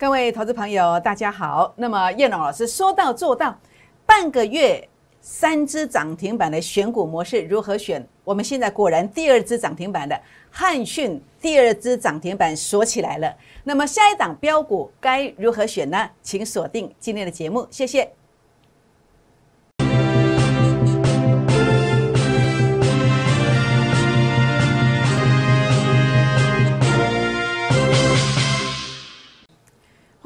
各位投资朋友，大家好。那么叶龙老师说到做到，半个月三只涨停板的选股模式如何选？我们现在果然第二只涨停板的汉讯，第二只涨停板锁起来了。那么下一档标股该如何选呢？请锁定今天的节目，谢谢。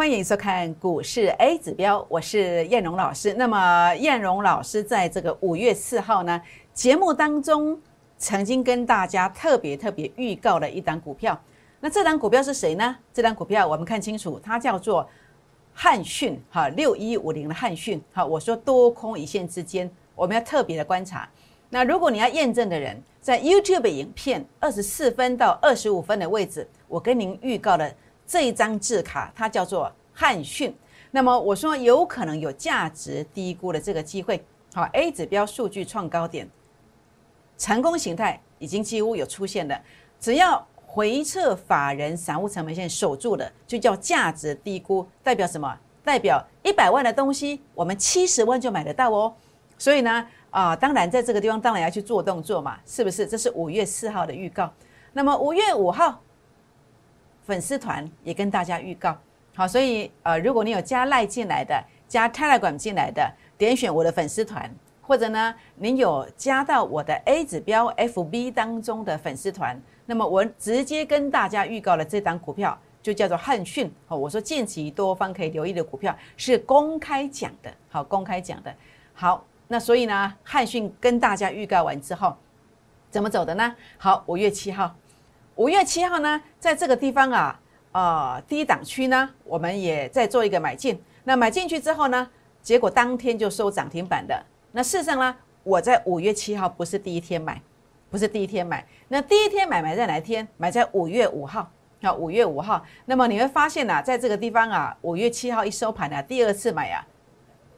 欢迎收看股市 A 指标，我是燕荣老师。那么燕荣老师在这个五月四号呢节目当中，曾经跟大家特别特别预告了一档股票。那这档股票是谁呢？这档股票我们看清楚，它叫做汉讯，哈，六一五零的汉讯。哈，我说多空一线之间，我们要特别的观察。那如果你要验证的人，在 YouTube 影片二十四分到二十五分的位置，我跟您预告了。这一张字卡，它叫做汉讯。那么我说有可能有价值低估的这个机会。好，A 指标数据创高点，成功形态已经几乎有出现了。只要回撤法人散户成本线守住了，就叫价值低估。代表什么？代表一百万的东西，我们七十万就买得到哦。所以呢，啊，当然在这个地方当然要去做动作嘛，是不是？这是五月四号的预告。那么五月五号。粉丝团也跟大家预告，好，所以呃，如果你有加赖进来的，加 Telegram 进来的，点选我的粉丝团，或者呢，您有加到我的 A 指标 FB 当中的粉丝团，那么我直接跟大家预告了这档股票，就叫做汉讯。好，我说近期多方可以留意的股票是公开讲的，好，公开讲的。好，那所以呢，汉讯跟大家预告完之后，怎么走的呢？好，五月七号。五月七号呢，在这个地方啊，呃，低档区呢，我们也在做一个买进。那买进去之后呢，结果当天就收涨停板的。那事实上呢，我在五月七号不是第一天买，不是第一天买。那第一天买买在哪一天？买在五月五号啊，五月五号。那么你会发现呐，在这个地方啊，五月七号一收盘啊，第二次买啊，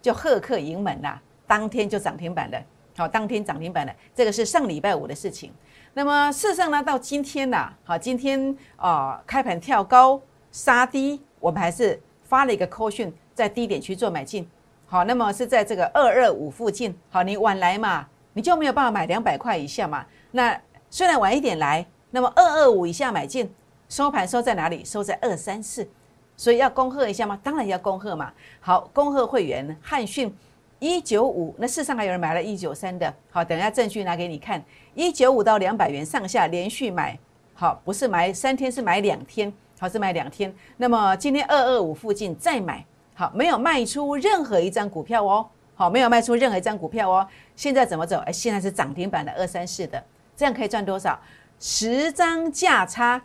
就贺客盈门啦，当天就涨停板了。好，当天涨停板了，这个是上礼拜五的事情。那么事实上呢，到今天呐，好，今天啊开盘跳高杀低，我们还是发了一个 call 讯，在低点去做买进。好，那么是在这个二二五附近。好，你晚来嘛，你就没有办法买两百块以下嘛。那虽然晚一点来，那么二二五以下买进，收盘收在哪里？收在二三四，所以要恭贺一下吗？当然要恭贺嘛。好，恭贺会员汉讯。一九五，那市上还有人买了一九三的，好，等一下证据拿给你看。一九五到两百元上下连续买，好，不是买三天，是买两天，好，是买两天。那么今天二二五附近再买，好，没有卖出任何一张股票哦，好，没有卖出任何一张股票哦。现在怎么走？哎，现在是涨停板的二三四的，这样可以赚多少？十张价差，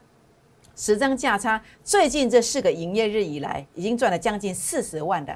十张价差，最近这四个营业日以来，已经赚了将近四十万的，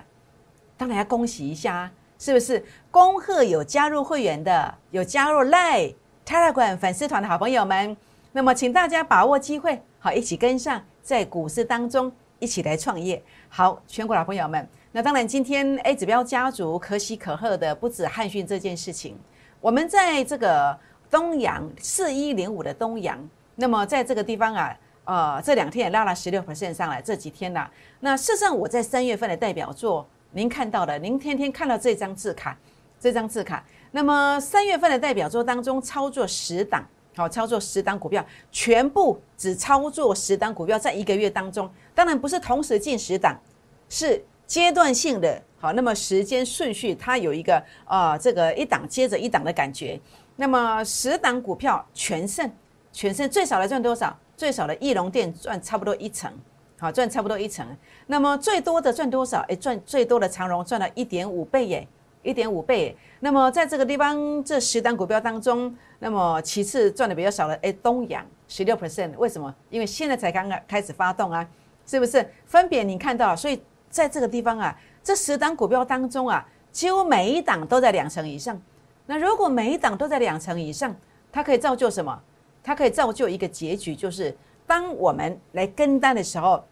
当然要恭喜一下。是不是恭贺有加入会员的，有加入来、Telegram 粉丝团的好朋友们？那么，请大家把握机会，好，一起跟上，在股市当中一起来创业。好，全国老朋友们，那当然，今天 A 指标家族可喜可贺的不止汉讯这件事情。我们在这个东阳四一零五的东阳，那么在这个地方啊，呃，这两天也拉了十六 percent 上来。这几天呢，那事实上我在三月份的代表作。您看到的，您天天看到这张字卡，这张字卡。那么三月份的代表作当中，操作十档，好，操作十档股票，全部只操作十档股票，在一个月当中，当然不是同时进十档，是阶段性的。好，那么时间顺序它有一个啊，这个一档接着一档的感觉。那么十档股票全胜，全胜最少的赚多少？最少的翼龙店赚差不多一成。好赚差不多一成，那么最多的赚多少？哎，赚最多的长荣赚了一点五倍耶，一点五倍。那么在这个地方这十单股票当中，那么其次赚的比较少的，哎，东阳十六 percent，为什么？因为现在才刚刚开始发动啊，是不是？分别你看到，所以在这个地方啊，这十单股票当中啊，几乎每一档都在两成以上。那如果每一档都在两成以上，它可以造就什么？它可以造就一个结局，就是。当我们来跟单的时候，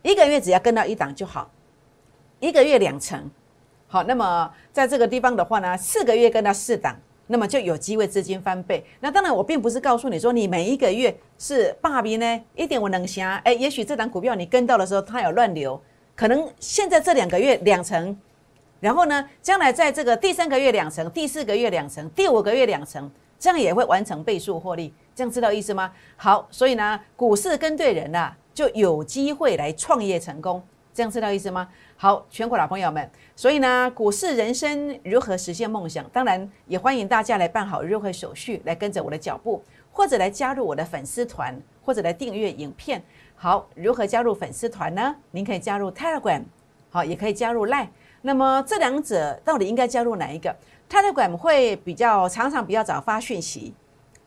一个月只要跟到一档就好，一个月两成，好，那么在这个地方的话呢，四个月跟到四档，那么就有机会资金翻倍。那当然，我并不是告诉你说你每一个月是霸比呢，一点我能行。哎，也许这档股票你跟到的时候它有乱流，可能现在这两个月两成，然后呢，将来在这个第三个月两成，第四个月两成，第五个月两成，这样也会完成倍数获利。这样知道意思吗？好，所以呢，股市跟对人呐，就有机会来创业成功。这样知道意思吗？好，全国老朋友们，所以呢，股市人生如何实现梦想？当然也欢迎大家来办好入会手续，来跟着我的脚步，或者来加入我的粉丝团，或者来订阅影片。好，如何加入粉丝团呢？您可以加入 Telegram，好，也可以加入 Line。那么这两者到底应该加入哪一个？Telegram 会比较常常比较早发讯息，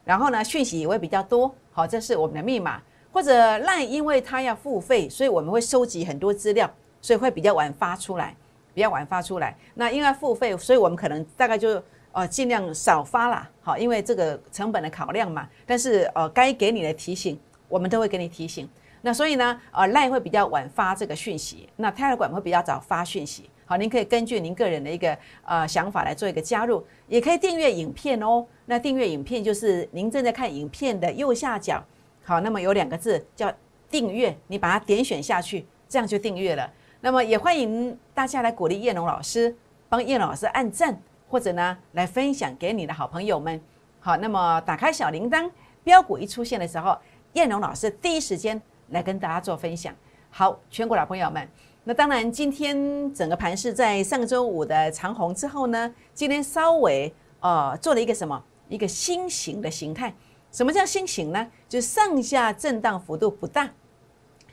然后呢，讯息也会比较多。好，这是我们的密码。或者 Line，因为它要付费，所以我们会收集很多资料。所以会比较晚发出来，比较晚发出来。那因为付费，所以我们可能大概就呃尽量少发啦，好，因为这个成本的考量嘛。但是呃该给你的提醒，我们都会给你提醒。那所以呢，呃赖会比较晚发这个讯息，那 Telegram 会比较早发讯息。好，您可以根据您个人的一个呃想法来做一个加入，也可以订阅影片哦。那订阅影片就是您正在看影片的右下角，好，那么有两个字叫订阅，你把它点选下去，这样就订阅了。那么也欢迎大家来鼓励叶龙老师，帮叶龙老师按赞，或者呢来分享给你的好朋友们。好，那么打开小铃铛，标股一出现的时候，叶龙老师第一时间来跟大家做分享。好，全国老朋友们，那当然今天整个盘是在上周五的长红之后呢，今天稍微呃做了一个什么一个新型的形态。什么叫新型呢？就是上下震荡幅度不大，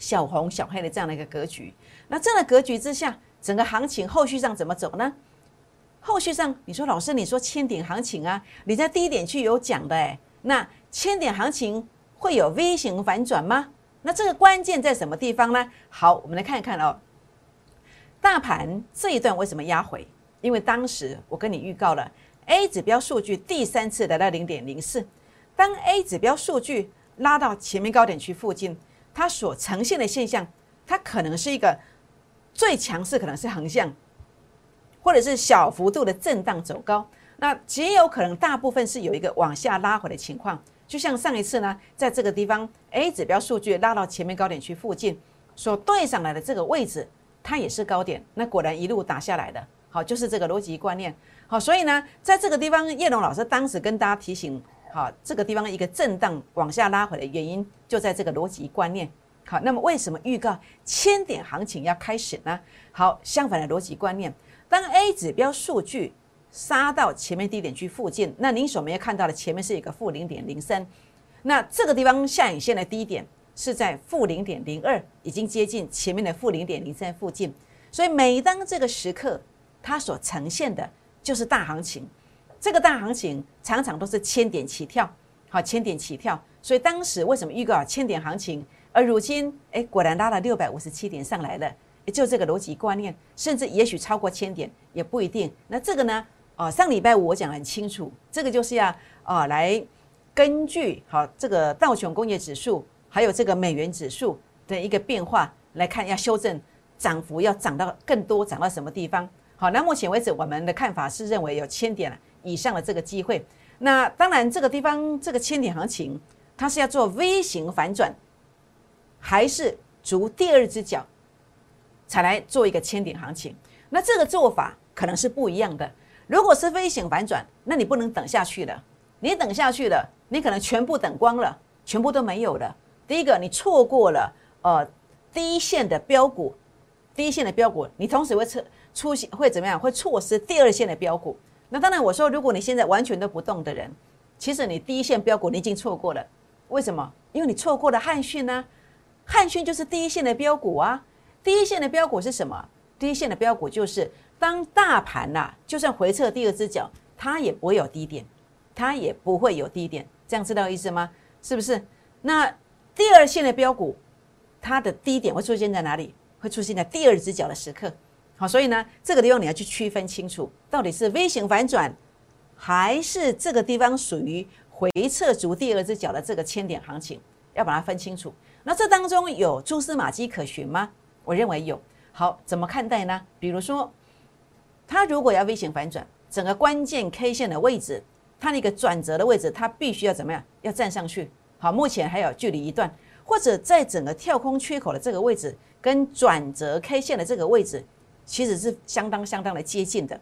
小红小黑的这样的一个格局。那这样的格局之下，整个行情后续上怎么走呢？后续上，你说老师，你说千点行情啊，你在低点去有讲的哎，那千点行情会有 V 型反转吗？那这个关键在什么地方呢？好，我们来看一看哦。大盘这一段为什么压回？因为当时我跟你预告了 A 指标数据第三次来到零点零四，当 A 指标数据拉到前面高点区附近，它所呈现的现象，它可能是一个。最强势可能是横向，或者是小幅度的震荡走高，那极有可能大部分是有一个往下拉回的情况。就像上一次呢，在这个地方 A 指标数据拉到前面高点区附近，所对上来的这个位置，它也是高点，那果然一路打下来的。好，就是这个逻辑观念。好，所以呢，在这个地方，叶龙老师当时跟大家提醒，好，这个地方一个震荡往下拉回的原因，就在这个逻辑观念。好，那么为什么预告千点行情要开始呢？好，相反的逻辑观念，当 A 指标数据杀到前面低点区附近，那您所没有看到的前面是一个负零点零三，那这个地方下影线的低点是在负零点零二，已经接近前面的负零点零三附近，所以每当这个时刻，它所呈现的就是大行情，这个大行情常常都是千点起跳，好，千点起跳，所以当时为什么预告千点行情？而如今，哎，果然拉了六百五十七点上来了，就这个逻辑观念，甚至也许超过千点也不一定。那这个呢？哦，上礼拜五我讲很清楚，这个就是要啊来根据好这个道琼工业指数，还有这个美元指数的一个变化来看，要修正涨幅要涨到更多，涨到什么地方？好，那目前为止我们的看法是认为有千点了以上的这个机会。那当然，这个地方这个千点行情，它是要做 V 型反转。还是逐第二只脚才来做一个千点行情，那这个做法可能是不一样的。如果是飞行反转，那你不能等下去了。你等下去了，你可能全部等光了，全部都没有了。第一个，你错过了呃第一线的标股，第一线的标股，你同时会出出现会怎么样？会错失第二线的标股。那当然，我说如果你现在完全都不动的人，其实你第一线标股你已经错过了。为什么？因为你错过了汉讯呢。汉讯就是第一线的标股啊！第一线的标股是什么？第一线的标股就是当大盘呐，就算回撤第二只脚，它也不会有低点，它也不会有低点，这样知道意思吗？是不是？那第二线的标股，它的低点会出现在哪里？会出现在第二只脚的时刻。好，所以呢，这个地方你要去区分清楚，到底是 V 型反转，还是这个地方属于回撤足第二只脚的这个千点行情，要把它分清楚。那这当中有蛛丝马迹可循吗？我认为有。好，怎么看待呢？比如说，它如果要 V 型反转，整个关键 K 线的位置，它那个转折的位置，它必须要怎么样？要站上去。好，目前还有距离一段，或者在整个跳空缺口的这个位置，跟转折 K 线的这个位置，其实是相当相当的接近的。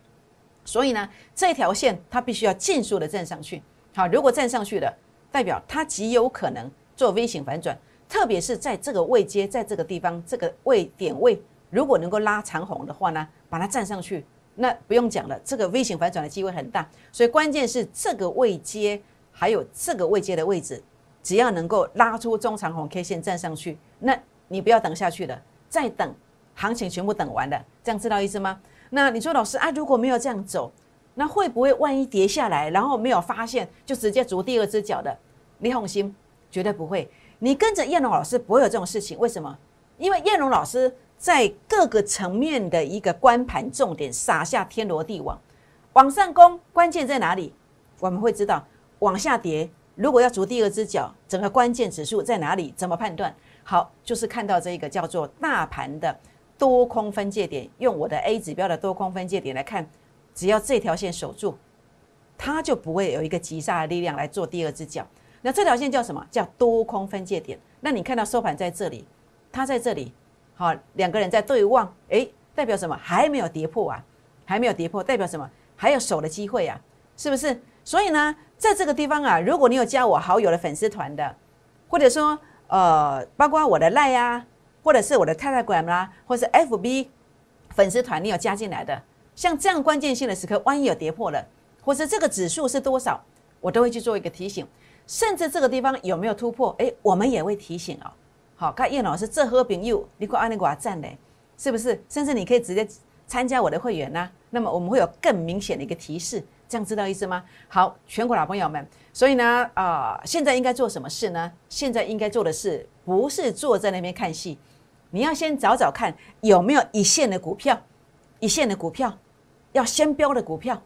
所以呢，这条线它必须要尽速的站上去。好，如果站上去了，代表它极有可能做 V 型反转，特别是在这个位阶，在这个地方这个位点位，如果能够拉长红的话呢，把它站上去，那不用讲了，这个 V 型反转的机会很大。所以关键是这个位阶，还有这个位阶的位置。只要能够拉出中长红 K 线站上去，那你不要等下去了，再等行情全部等完了，这样知道意思吗？那你说老师啊，如果没有这样走，那会不会万一跌下来，然后没有发现就直接足第二只脚的？李红心绝对不会，你跟着燕龙老师不会有这种事情。为什么？因为燕龙老师在各个层面的一个关盘重点撒下天罗地网，往上攻关键在哪里？我们会知道，往下跌。如果要逐第二只脚，整个关键指数在哪里？怎么判断？好，就是看到这一个叫做大盘的多空分界点，用我的 A 指标的多空分界点来看，只要这条线守住，它就不会有一个急杀的力量来做第二只脚。那这条线叫什么？叫多空分界点。那你看到收盘在这里，它在这里，好，两个人在对望，诶，代表什么？还没有跌破啊，还没有跌破，代表什么？还有守的机会啊，是不是？所以呢？在这个地方啊，如果你有加我好友的粉丝团的，或者说呃，包括我的赖呀，或者是我的 Telegram 啦，或是 FB 粉丝团，你有加进来的，像这样关键性的时刻，万一有跌破了，或是这个指数是多少，我都会去做一个提醒，甚至这个地方有没有突破，哎，我们也会提醒哦。好，看叶老师这喝饼又你快按那个赞嘞，是不是？甚至你可以直接参加我的会员呐，那么我们会有更明显的一个提示。这样知道意思吗？好，全国老朋友们，所以呢，啊，现在应该做什么事呢？现在应该做的事不是坐在那边看戏，你要先找找看有没有一线的股票，一线的股票要先标的股票，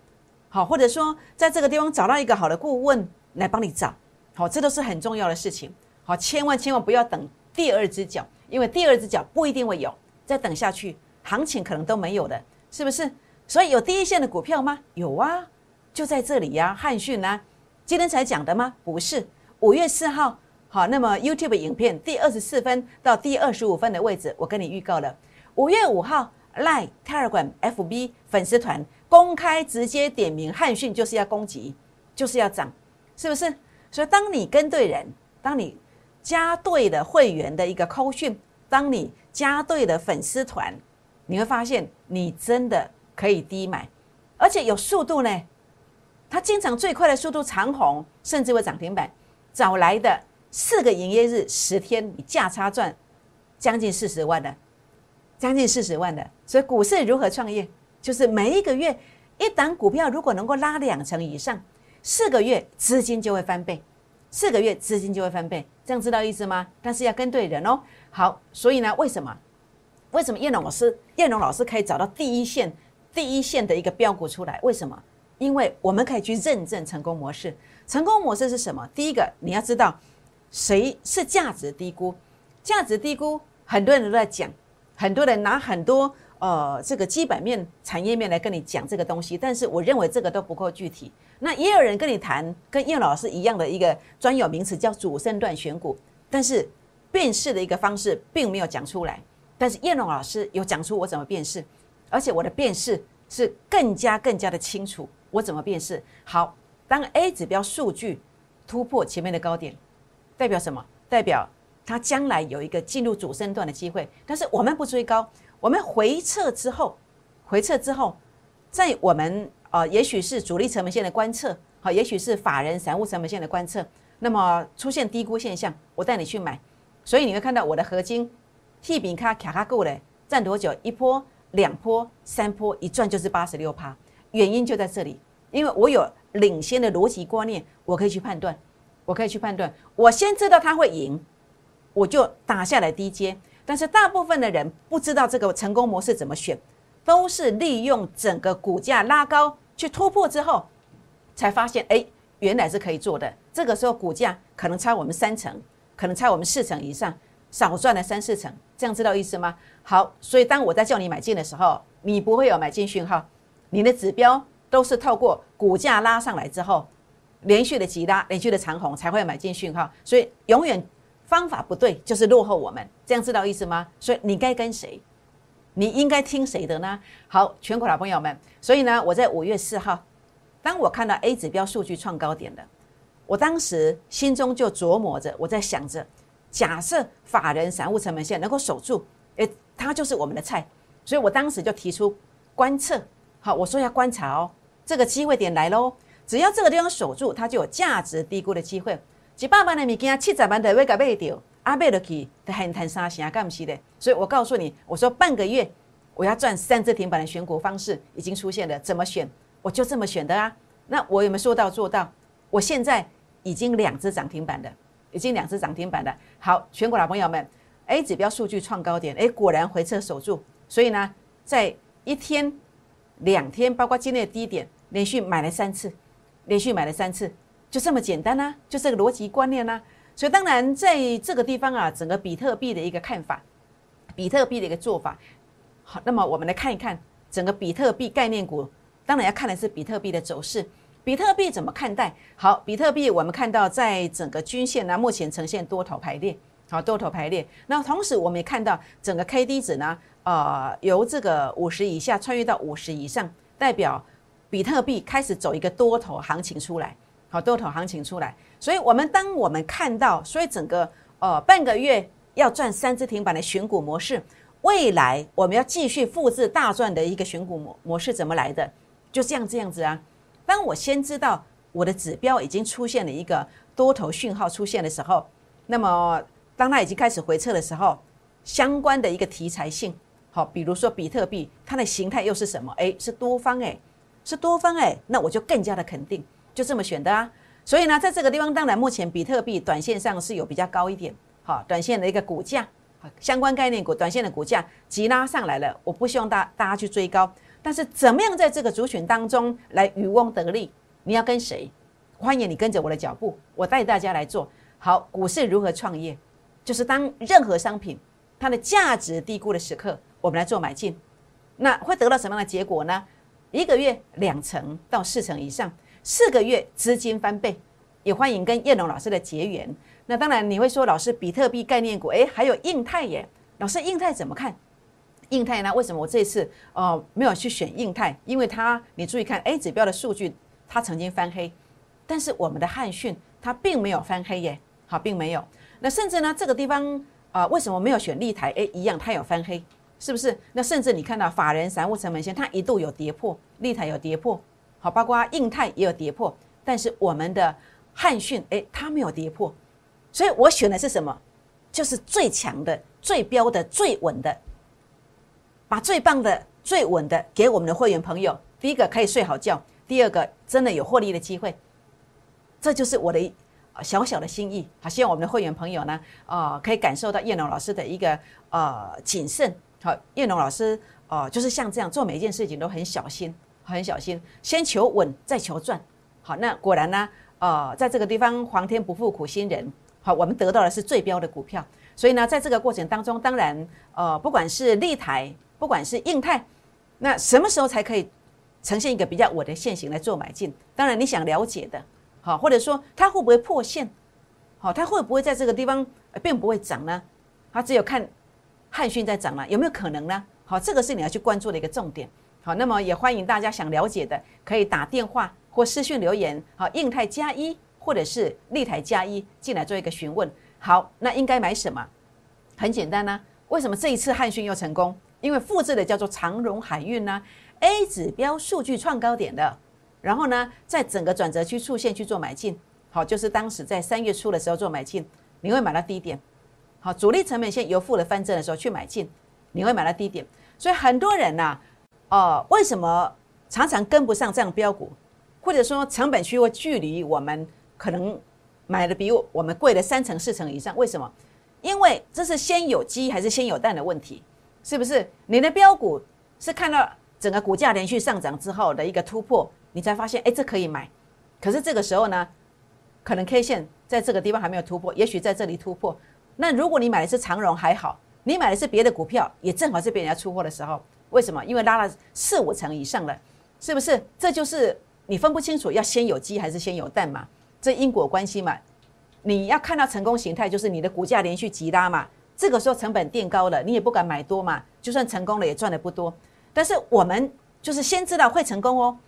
好，或者说在这个地方找到一个好的顾问来帮你找，好，这都是很重要的事情，好，千万千万不要等第二只脚，因为第二只脚不一定会有，再等下去行情可能都没有的，是不是？所以有第一线的股票吗？有啊。就在这里呀，汉讯呢，今天才讲的吗？不是，五月四号，好，那么 YouTube 影片第二十四分到第二十五分的位置，我跟你预告了。五月五号，Line、Telegram、FB 粉丝团公开直接点名汉讯就是要攻击，就是要涨，是不是？所以当你跟对人，当你加对了会员的一个扣讯，当你加对了粉丝团，你会发现你真的可以低买，而且有速度呢。它经常最快的速度长红，甚至会涨停板。早来的四个营业日，十天你价差赚将近四十万的，将近四十万的。所以股市如何创业？就是每一个月一档股票如果能够拉两成以上，四个月资金就会翻倍，四个月资金就会翻倍。这样知道意思吗？但是要跟对人哦。好，所以呢，为什么？为什么叶龙老师叶龙老师可以找到第一线第一线的一个标股出来？为什么？因为我们可以去认证成功模式。成功模式是什么？第一个，你要知道谁是价值低估。价值低估，很多人都在讲，很多人拿很多呃这个基本面、产业面来跟你讲这个东西，但是我认为这个都不够具体。那也有人跟你谈跟叶老师一样的一个专有名词，叫主升段选股，但是辨识的一个方式并没有讲出来。但是叶龙老师有讲出我怎么辨识，而且我的辨识是更加更加的清楚。我怎么辨识？好，当 A 指标数据突破前面的高点，代表什么？代表它将来有一个进入主升段的机会。但是我们不追高，我们回撤之后，回撤之后，在我们呃，也许是主力成本线的观测，好，也许是法人散户成本线的观测，那么出现低估现象，我带你去买。所以你会看到我的合金 T 比卡卡卡够嘞，站多久？一波、两波、三波，一转就是八十六趴。原因就在这里，因为我有领先的逻辑观念，我可以去判断，我可以去判断，我先知道他会赢，我就打下来低阶。但是大部分的人不知道这个成功模式怎么选，都是利用整个股价拉高去突破之后，才发现哎，原来是可以做的。这个时候股价可能差我们三成，可能差我们四成以上，少赚了三四成，这样知道意思吗？好，所以当我在叫你买进的时候，你不会有买进讯号。你的指标都是透过股价拉上来之后，连续的急拉、连续的长红才会有买进讯号，所以永远方法不对，就是落后我们，这样知道意思吗？所以你该跟谁？你应该听谁的呢？好，全国老朋友们，所以呢，我在五月四号，当我看到 A 指标数据创高点的，我当时心中就琢磨着，我在想着，假设法人散户成本线能够守住，诶，它就是我们的菜，所以我当时就提出观测，好，我说要观察哦，这个机会点来喽，只要这个地方守住，它就有价值低估的机会，几百万的物件，七十万的会给卖掉。阿贝的去的很谈三成，干不是的。所以我告诉你，我说半个月我要赚三只停板的选股方式已经出现了，怎么选？我就这么选的啊。那我有没有说到做到？我现在已经两只涨停板的，已经两只涨停板的。好，全国老朋友们，A 指标数据创高点，哎，果然回撤守住。所以呢，在一天、两天，包括今天的低点，连续买了三次，连续买了三次，就这么简单啊，就这个逻辑观念呢。所以当然，在这个地方啊，整个比特币的一个看法，比特币的一个做法，好，那么我们来看一看整个比特币概念股。当然要看的是比特币的走势，比特币怎么看待？好，比特币我们看到在整个均线呢，目前呈现多头排列，好，多头排列。那同时我们也看到整个 K D 值呢，呃，由这个五十以下穿越到五十以上，代表比特币开始走一个多头行情出来，好，多头行情出来。所以，我们当我们看到，所以整个呃半个月要赚三只停板的选股模式，未来我们要继续复制大赚的一个选股模模式怎么来的？就这样这样子啊。当我先知道我的指标已经出现了一个多头讯号出现的时候，那么当它已经开始回撤的时候，相关的一个题材性，好，比如说比特币，它的形态又是什么？诶，是多方诶，是多方诶，那我就更加的肯定，就这么选的啊。所以呢，在这个地方，当然目前比特币短线上是有比较高一点，好，短线的一个股价，相关概念股短线的股价急拉上来了。我不希望大大家去追高，但是怎么样在这个族群当中来渔翁得利？你要跟谁？欢迎你跟着我的脚步，我带大家来做好股市如何创业，就是当任何商品它的价值低估的时刻，我们来做买进，那会得到什么样的结果呢？一个月两成到四成以上。四个月资金翻倍，也欢迎跟叶龙老师的结缘。那当然你会说，老师比特币概念股，诶，还有印泰耶。老师印泰怎么看？印泰呢？为什么我这次哦没有去选印泰？因为它你注意看 A 指标的数据，它曾经翻黑，但是我们的汉讯它并没有翻黑耶，好，并没有。那甚至呢，这个地方啊，为什么没有选立台？诶，一样它有翻黑，是不是？那甚至你看到法人散户成本线，它一度有跌破，立台有跌破。好，包括啊印泰也有跌破，但是我们的汉讯，哎，它没有跌破，所以我选的是什么？就是最强的、最标的、最稳的，把最棒的、最稳的给我们的会员朋友。第一个可以睡好觉，第二个真的有获利的机会，这就是我的小小的心意。好，希望我们的会员朋友呢，啊，可以感受到叶龙老师的一个呃谨慎。好，叶龙老师哦，就是像这样做每一件事情都很小心。很小心，先求稳，再求赚。好，那果然呢，呃，在这个地方，皇天不负苦心人。好，我们得到的是最标的股票。所以呢，在这个过程当中，当然，呃，不管是立台，不管是硬泰，那什么时候才可以呈现一个比较稳的线型来做买进？当然，你想了解的，好，或者说它会不会破线？好，它会不会在这个地方并不会涨呢？它只有看汉讯在涨了，有没有可能呢？好，这个是你要去关注的一个重点。好，那么也欢迎大家想了解的，可以打电话或私讯留言。好，印泰加一或者是立台加一进来做一个询问。好，那应该买什么？很简单呢。为什么这一次汉讯又成功？因为复制的叫做长荣海运呢，A 指标数据创高点的，然后呢，在整个转折区出现去做买进。好，就是当时在三月初的时候做买进，你会买到低点。好，主力成本线由负的翻正的时候去买进，你会买到低点。所以很多人呐。哦，为什么常常跟不上这样标股，或者说成本区或距离我们可能买的比我们贵了三成四成以上？为什么？因为这是先有鸡还是先有蛋的问题，是不是？你的标股是看到整个股价连续上涨之后的一个突破，你才发现，哎，这可以买。可是这个时候呢，可能 K 线在这个地方还没有突破，也许在这里突破。那如果你买的是长荣还好，你买的是别的股票，也正好是别人家出货的时候。为什么？因为拉了四五成以上了，是不是？这就是你分不清楚要先有鸡还是先有蛋嘛？这因果关系嘛。你要看到成功形态，就是你的股价连续急拉嘛，这个时候成本垫高了，你也不敢买多嘛，就算成功了也赚的不多。但是我们就是先知道会成功哦，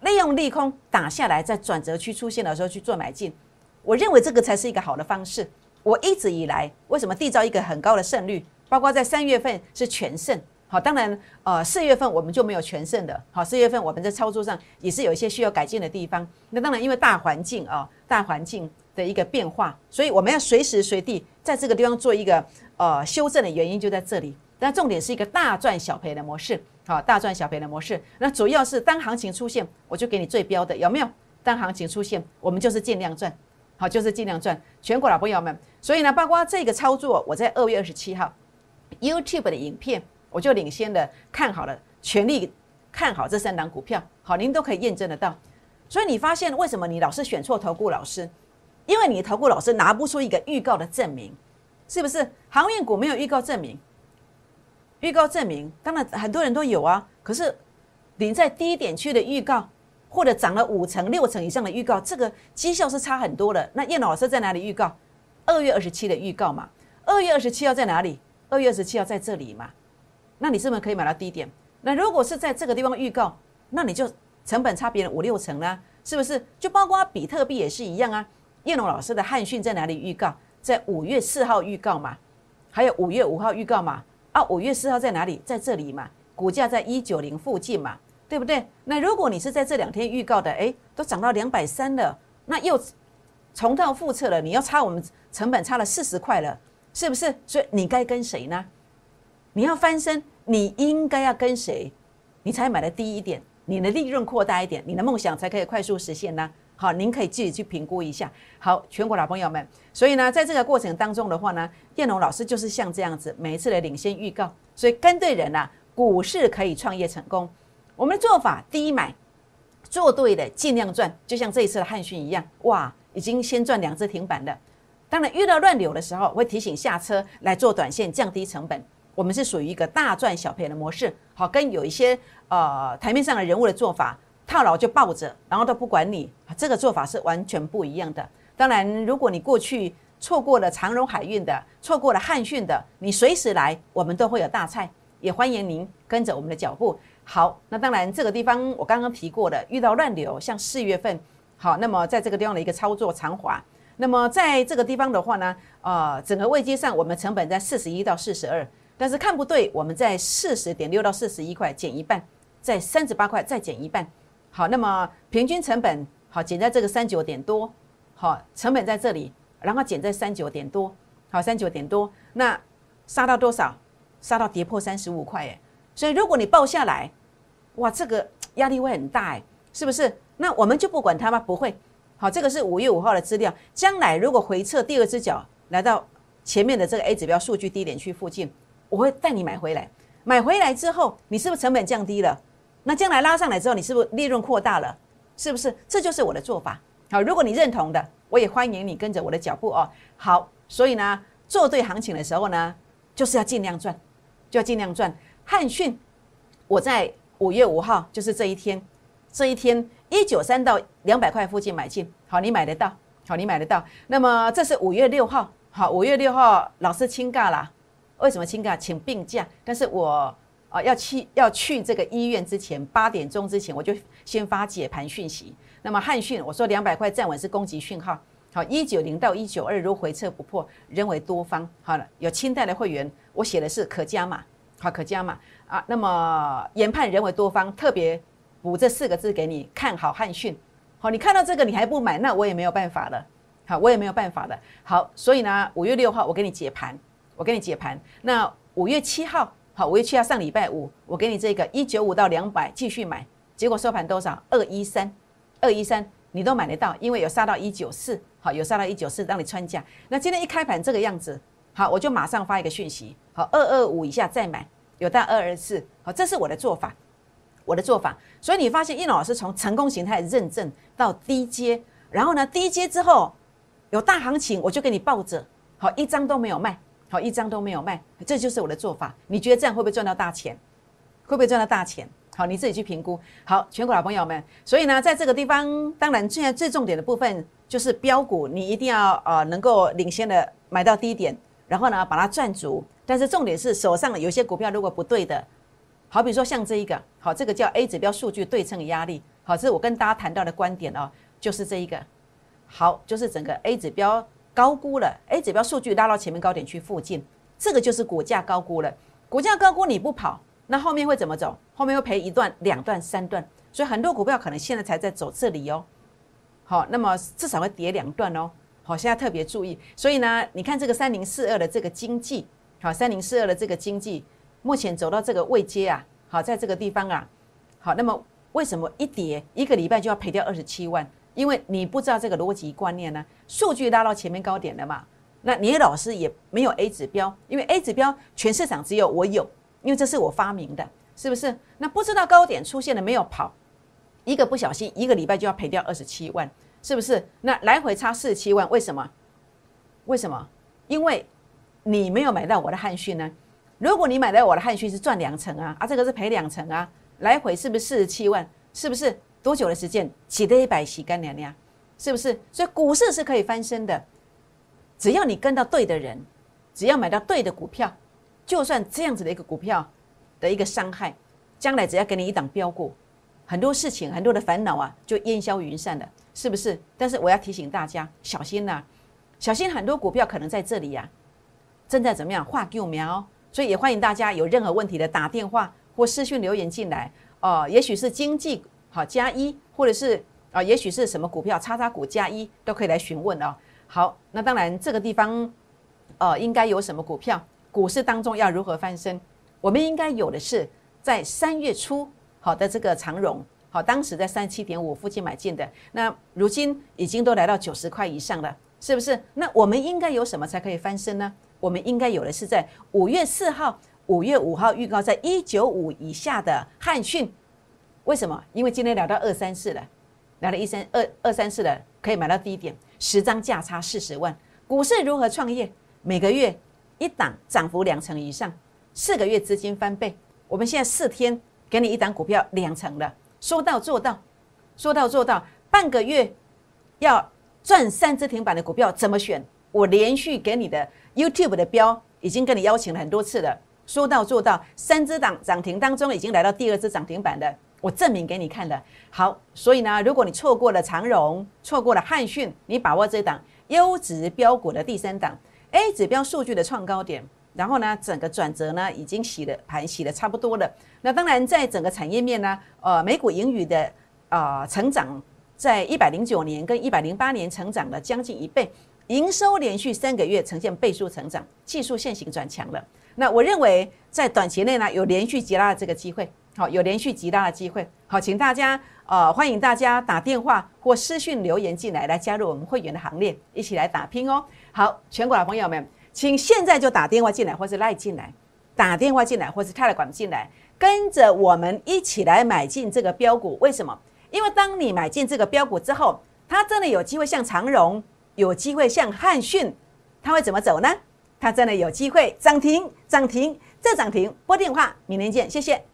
利用利空打下来，在转折区出现的时候去做买进，我认为这个才是一个好的方式。我一直以来为什么缔造一个很高的胜率，包括在三月份是全胜。好，当然，呃，四月份我们就没有全胜的。好，四月份我们在操作上也是有一些需要改进的地方。那当然，因为大环境啊，大环境的一个变化，所以我们要随时随地在这个地方做一个呃修正的原因就在这里。但重点是一个大赚小赔的模式。好，大赚小赔的模式。那主要是当行情出现，我就给你最标的，有没有？当行情出现，我们就是尽量赚。好，就是尽量赚。全国老朋友们，所以呢，包括这个操作，我在二月二十七号 YouTube 的影片。我就领先的看好了，全力看好这三档股票，好，您都可以验证得到。所以你发现为什么你老是选错投顾老师？因为你投顾老师拿不出一个预告的证明，是不是？航运股没有预告证明，预告证明当然很多人都有啊。可是你在低点区的预告，或者涨了五成、六成以上的预告，这个绩效是差很多的。那叶老师在哪里预告？二月二十七的预告嘛。二月二十七号在哪里？二月二十七号在这里嘛。那你是不是可以买到低点？那如果是在这个地方预告，那你就成本差别人五六成啦，是不是？就包括比特币也是一样啊。叶龙老师的汉讯在哪里预告？在五月四号预告嘛，还有五月五号预告嘛。啊，五月四号在哪里？在这里嘛，股价在一九零附近嘛，对不对？那如果你是在这两天预告的，哎，都涨到两百三了，那又重蹈覆辙了，你要差我们成本差了四十块了，是不是？所以你该跟谁呢？你要翻身，你应该要跟谁，你才买的低一点，你的利润扩大一点，你的梦想才可以快速实现呢？好，您可以自己去评估一下。好，全国老朋友们，所以呢，在这个过程当中的话呢，燕龙老师就是像这样子，每一次的领先预告，所以跟对人呐，股市可以创业成功。我们的做法，第一买，做对的尽量赚，就像这一次的汉讯一样，哇，已经先赚两只停板的。当然遇到乱流的时候，会提醒下车来做短线，降低成本。我们是属于一个大赚小赔的模式，好，跟有一些呃台面上的人物的做法，套牢就抱着，然后都不管你，这个做法是完全不一样的。当然，如果你过去错过了长荣海运的，错过了汉讯的，你随时来，我们都会有大菜，也欢迎您跟着我们的脚步。好，那当然这个地方我刚刚提过的，遇到乱流，像四月份，好，那么在这个地方的一个操作长滑，那么在这个地方的话呢，呃，整个位阶上，我们成本在四十一到四十二。但是看不对，我们在四十点六到四十一块减一半，在三十八块再减一半。好，那么平均成本好减在这个三九点多，好，成本在这里，然后减在三九点多，好，三九点多，那杀到多少？杀到跌破三十五块哎，所以如果你报下来，哇，这个压力会很大哎，是不是？那我们就不管它吗？不会。好，这个是五月五号的资料，将来如果回撤第二只脚来到前面的这个 A 指标数据低点区附近。我会带你买回来，买回来之后，你是不是成本降低了？那将来拉上来之后，你是不是利润扩大了？是不是？这就是我的做法。好，如果你认同的，我也欢迎你跟着我的脚步哦。好，所以呢，做对行情的时候呢，就是要尽量赚，就要尽量赚。汉讯，我在五月五号，就是这一天，这一天一九三到两百块附近买进，好，你买得到，好，你买得到。那么这是五月六号，好，五月六号老师清尬了。为什么请假请病假？但是我啊要去要去这个医院之前八点钟之前，我就先发解盘讯息。那么汉讯我说两百块站稳是攻击讯号。好，一九零到一九二如回撤不破，认为多方好了。有清代的会员，我写的是可加码，好可加码啊。那么研判认为多方，特别补这四个字给你看好汉讯。好，你看到这个你还不买，那我也没有办法了。好，我也没有办法了。好，所以呢五月六号我给你解盘。我给你解盘，那五月七号，好，五月七号上礼拜五，我给你这个一九五到两百继续买，结果收盘多少？二一三，二一三，你都买得到，因为有杀到一九四，好，有杀到一九四，让你穿价。那今天一开盘这个样子，好，我就马上发一个讯息，好，二二五以下再买，有到二二四，好，这是我的做法，我的做法。所以你发现叶老师从成功形态认证到低阶，然后呢，低阶之后有大行情，我就给你抱着，好，一张都没有卖。好，一张都没有卖，这就是我的做法。你觉得这样会不会赚到大钱？会不会赚到大钱？好，你自己去评估。好，全国老朋友们，所以呢，在这个地方，当然现在最重点的部分就。是标股，你一定要呃能够领先的买到低点，然后呢把它赚足。但是重点是手上有些股票如果不对的，好比说像这一个，好，这个叫 A 指标数据对称压力，好，这是我跟大家谈到的观点哦，就是这一个，好，就是整个 A 指标高估了，A 指标数据拉到前面高点区附近，这个就是股价高估了。股价高估你不跑，那后面会怎么走？后面会赔一段、两段、三段，所以很多股票可能现在才在走这里哦。好，那么至少会跌两段哦。好，现在特别注意。所以呢，你看这个三零四二的这个经济，好，三零四二的这个经济，目前走到这个位阶啊，好，在这个地方啊，好，那么为什么一跌一个礼拜就要赔掉二十七万？因为你不知道这个逻辑观念呢。数据拉到前面高点了嘛？那你老师也没有 A 指标，因为 A 指标全市场只有我有，因为这是我发明的，是不是？那不知道高点出现了没有跑？一个不小心，一个礼拜就要赔掉二十七万，是不是？那来回差四十七万，为什么？为什么？因为你没有买到我的汉讯呢？如果你买到我的汉讯是赚两成啊，啊，这个是赔两成啊，来回是不是四十七万？是不是？多久的时间？洗得一百洗干娘娘，是不是？所以股市是可以翻身的，只要你跟到对的人，只要买到对的股票，就算这样子的一个股票的一个伤害，将来只要给你一档标股。很多事情，很多的烦恼啊，就烟消云散了，是不是？但是我要提醒大家，小心呐，小心很多股票可能在这里呀，正在怎么样画幼苗，所以也欢迎大家有任何问题的打电话或私讯留言进来哦。也许是经济好加一，或者是啊，也许是什么股票叉叉股加一，都可以来询问哦。好，那当然这个地方，呃，应该有什么股票？股市当中要如何翻身？我们应该有的是在三月初。好的，这个长荣，好，当时在三十七点五附近买进的，那如今已经都来到九十块以上了，是不是？那我们应该有什么才可以翻身呢？我们应该有的是在五月四号、五月五号预告在一九五以下的汉讯，为什么？因为今天聊到二三四了，聊到一三二二三四了，可以买到低点，十张价差四十万。股市如何创业？每个月一档涨幅两成以上，四个月资金翻倍。我们现在四天。给你一档股票两成的，说到做到，说到做到。半个月要赚三只停板的股票怎么选？我连续给你的 YouTube 的标已经跟你邀请了很多次了，说到做到。三只档涨停当中已经来到第二只涨停板的，我证明给你看的。好，所以呢，如果你错过了长荣，错过了汉讯，你把握这档优质标股的第三档 A 指标数据的创高点。然后呢，整个转折呢已经洗了盘，洗的差不多了。那当然，在整个产业面呢，呃，美股盈余的啊成长，在一百零九年跟一百零八年成长了将近一倍，营收连续三个月呈现倍数成长，技术线型转强了。那我认为在短期内呢，有连续急拉的这个机会，好，有连续急拉的机会。好，请大家呃，欢迎大家打电话或私讯留言进来，来加入我们会员的行列，一起来打拼哦。好，全国的朋友们。请现在就打电话进来，或是赖进来，打电话进来，或是泰来管进来，跟着我们一起来买进这个标股。为什么？因为当你买进这个标股之后，它真的有机会像长荣，有机会像汉讯，它会怎么走呢？它真的有机会涨停，涨停再涨停。拨电话，明天见，谢谢。